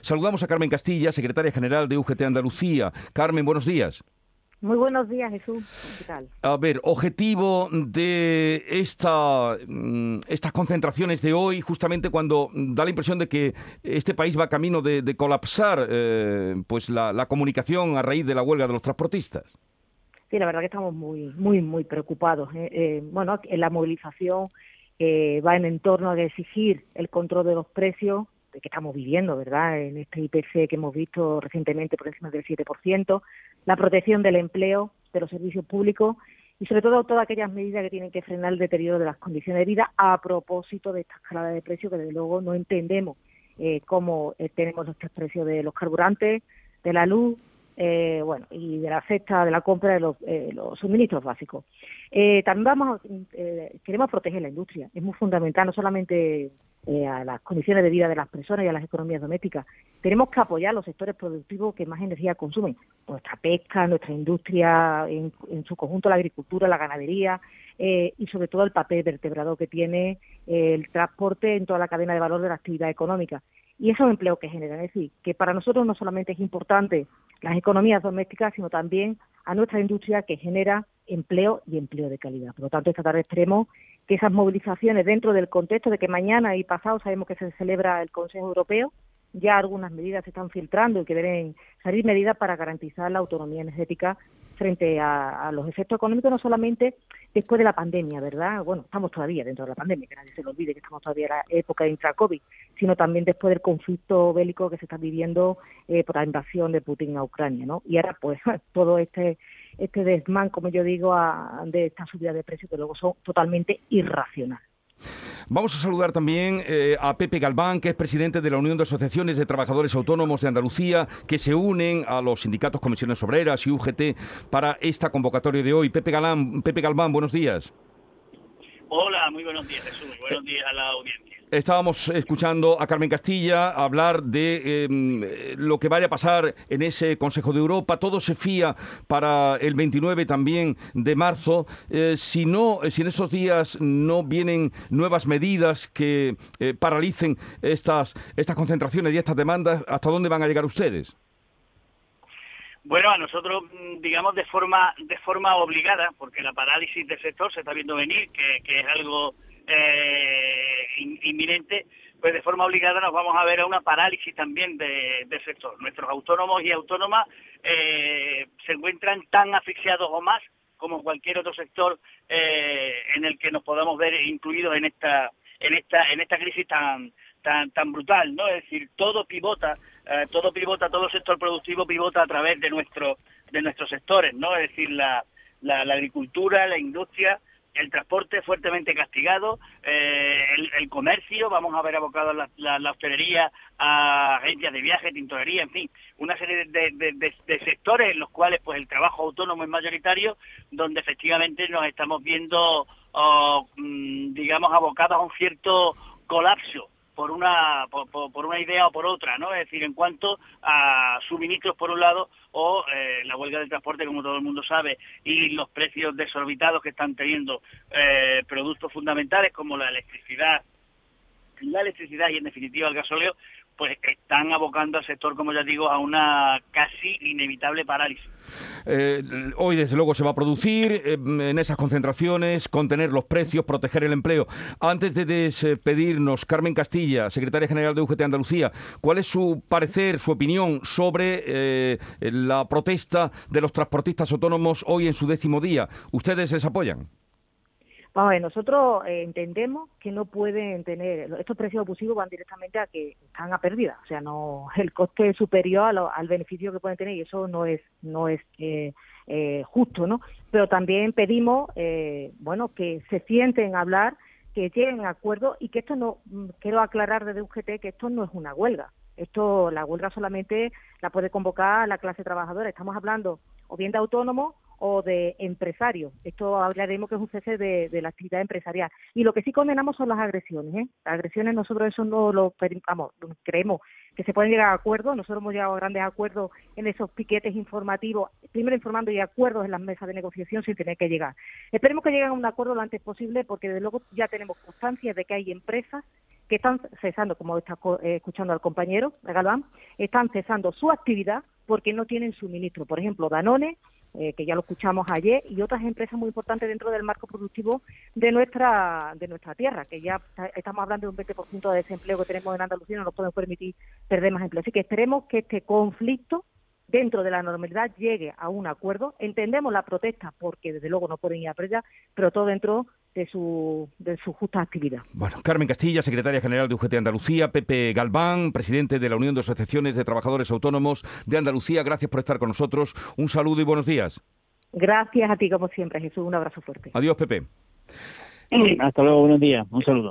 Saludamos a Carmen Castilla, secretaria general de UGT Andalucía. Carmen, buenos días. Muy buenos días, Jesús. ¿Qué tal? A ver, objetivo de esta, mm, estas concentraciones de hoy, justamente cuando da la impresión de que este país va camino de, colapsar eh, pues la, comunicación a raíz de la huelga de los transportistas. Sí, la verdad que estamos muy, muy, muy preocupados. ¿eh? Eh, bueno, en la movilización va en entorno a exigir el control de los precios que estamos viviendo, ¿verdad? En este IPC que hemos visto recientemente por encima del 7%, la protección del empleo, de los servicios públicos y sobre todo todas aquellas medidas que tienen que frenar el deterioro de las condiciones de vida a propósito de esta escalada de precios que desde luego no entendemos eh, cómo eh, tenemos los precios de los carburantes, de la luz, eh, bueno, y de la cesta de la compra de los, eh, los suministros básicos. Eh, también vamos, eh, queremos proteger la industria, es muy fundamental, no solamente eh, a las condiciones de vida de las personas y a las economías domésticas. Tenemos que apoyar los sectores productivos que más energía consumen, nuestra pesca, nuestra industria, en, su conjunto la agricultura, la ganadería eh, y sobre todo el papel vertebrador que tiene eh, el transporte en toda la cadena de valor de la actividad económica. Y esos empleos que generan, es decir, que para nosotros no solamente es importante las economías domésticas, sino también a nuestra industria que genera empleo y empleo de calidad. Por lo tanto, esta tarde esperemos que esas movilizaciones dentro del contexto de que mañana y pasado sabemos que se celebra el Consejo Europeo, ya algunas medidas se están filtrando y que deben salir medidas para garantizar la autonomía energética frente a, los efectos económicos, no solamente después de la pandemia, ¿verdad? Bueno, estamos todavía dentro de la pandemia, que nadie se lo olvide que estamos todavía en la época de intra-COVID, sino también después del conflicto bélico que se está viviendo eh, por la invasión de Putin a Ucrania, ¿no? Y ahora, pues, todo este este desmán, como yo digo, de esta subida de precios que luego son totalmente irracionales. Vamos a saludar también eh, a Pepe Galván, que es presidente de la Unión de Asociaciones de Trabajadores Autónomos de Andalucía, que se unen a los sindicatos Comisiones Obreras y UGT para esta convocatoria de hoy. Pepe Galván, Pepe Galván buenos días. Hola, muy buenos días, Jesús. Buenos días a la audiencia. Estábamos escuchando a Carmen Castilla hablar de em, lo que vaya a pasar en ese Consejo de Europa. Todo se fía para el 29 también de marzo. Eh, si no, si en esos días no vienen nuevas medidas que eh, paralicen estas estas concentraciones y estas demandas, ¿hasta dónde van a llegar ustedes? Bueno, a nosotros, mm, digamos, de forma de forma obligada, porque la parálisis del sector se está viendo venir, que, que es algo eh, inminente, pues de forma obligada nos vamos a ver a una parálisis también de, sector. Nuestros autónomos y autónomas eh, se encuentran tan asfixiados o más como cualquier otro sector eh, en el que nos podamos ver incluidos en esta en esta en esta crisis tan tan tan brutal, ¿no? Es decir, todo pivota, eh, todo pivota, todo sector productivo pivota a través de nuestro de nuestros sectores, ¿no? Es decir, la, la, la agricultura, la industria el transporte fuertemente castigado, eh, el, comercio, vamos a ver abocado la, la, hostelería a agencias de viaje, tintorería, en fin, una serie de, sectores en los cuales pues el trabajo autónomo es mayoritario, donde efectivamente nos estamos viendo, oh, mm, digamos, abocados a un cierto colapso por una por, una idea o por otra, ¿no? Es decir, en cuanto a suministros por un lado o eh, la huelga del transporte, como todo el mundo sabe, y los precios desorbitados que están teniendo eh, productos fundamentales como la electricidad, la electricidad y en definitiva el gasóleo, pues están abocando al sector, como ya digo, a una casi inevitable parálisis. Eh, hoy, desde luego, se va a producir eh, en esas concentraciones, contener los precios, proteger el empleo. Antes de despedirnos, Carmen Castilla, secretaria general de UGT Andalucía, ¿cuál es su parecer, su opinión sobre eh, la protesta de los transportistas autónomos hoy en su décimo día? ¿Ustedes les apoyan? Vamos nosotros eh, entendemos que no pueden tener, estos precios abusivos van directamente a que están a pérdida, o sea, no el coste es superior al beneficio que pueden tener y eso no es no es eh, eh, justo, ¿no? Pero también pedimos, bueno, que se sienten a hablar, que lleguen a acuerdo y que esto no, mm, quiero aclarar desde UGT que esto no es una huelga, esto la huelga solamente la puede convocar la clase trabajadora, estamos hablando o bien de autónomos o de empresarios. Esto hablaremos que es un cese de, la actividad empresarial. Y lo que sí condenamos son las agresiones. ¿eh? Las agresiones nosotros eso no lo vamos, creemos que se pueden llegar a acuerdos. Nosotros hemos llegado a grandes acuerdos en esos piquetes informativos, primero informando y acuerdos en las mesas de negociación sin tener que llegar. Esperemos que lleguen a un acuerdo lo antes posible porque desde luego ya tenemos constancia de que hay empresas que están cesando, como está eh, escuchando al compañero Galván, están cesando su actividad porque no tienen suministro. Por ejemplo, Danone, eh, que ya lo escuchamos ayer, y otras empresas muy importantes dentro del marco productivo de nuestra de nuestra tierra, que ya estamos hablando de un 20% de desempleo que tenemos en Andalucía, no nos podemos permitir perder más empleo. Así que esperemos que este conflicto dentro de la normalidad llegue a un acuerdo. Entendemos la protesta porque desde luego no pueden ir a presa, pero todo dentro de su, de su justa actividad. Bueno, Carmen Castilla, secretaria general de UGT Andalucía, Pepe Galván, presidente de la Unión de Asociaciones de Trabajadores Autónomos de Andalucía, gracias por estar con nosotros. Un saludo y buenos días. Gracias a ti como siempre, Jesús. Un abrazo fuerte. Adiós, Pepe. Hasta luego, buenos días. Un saludo.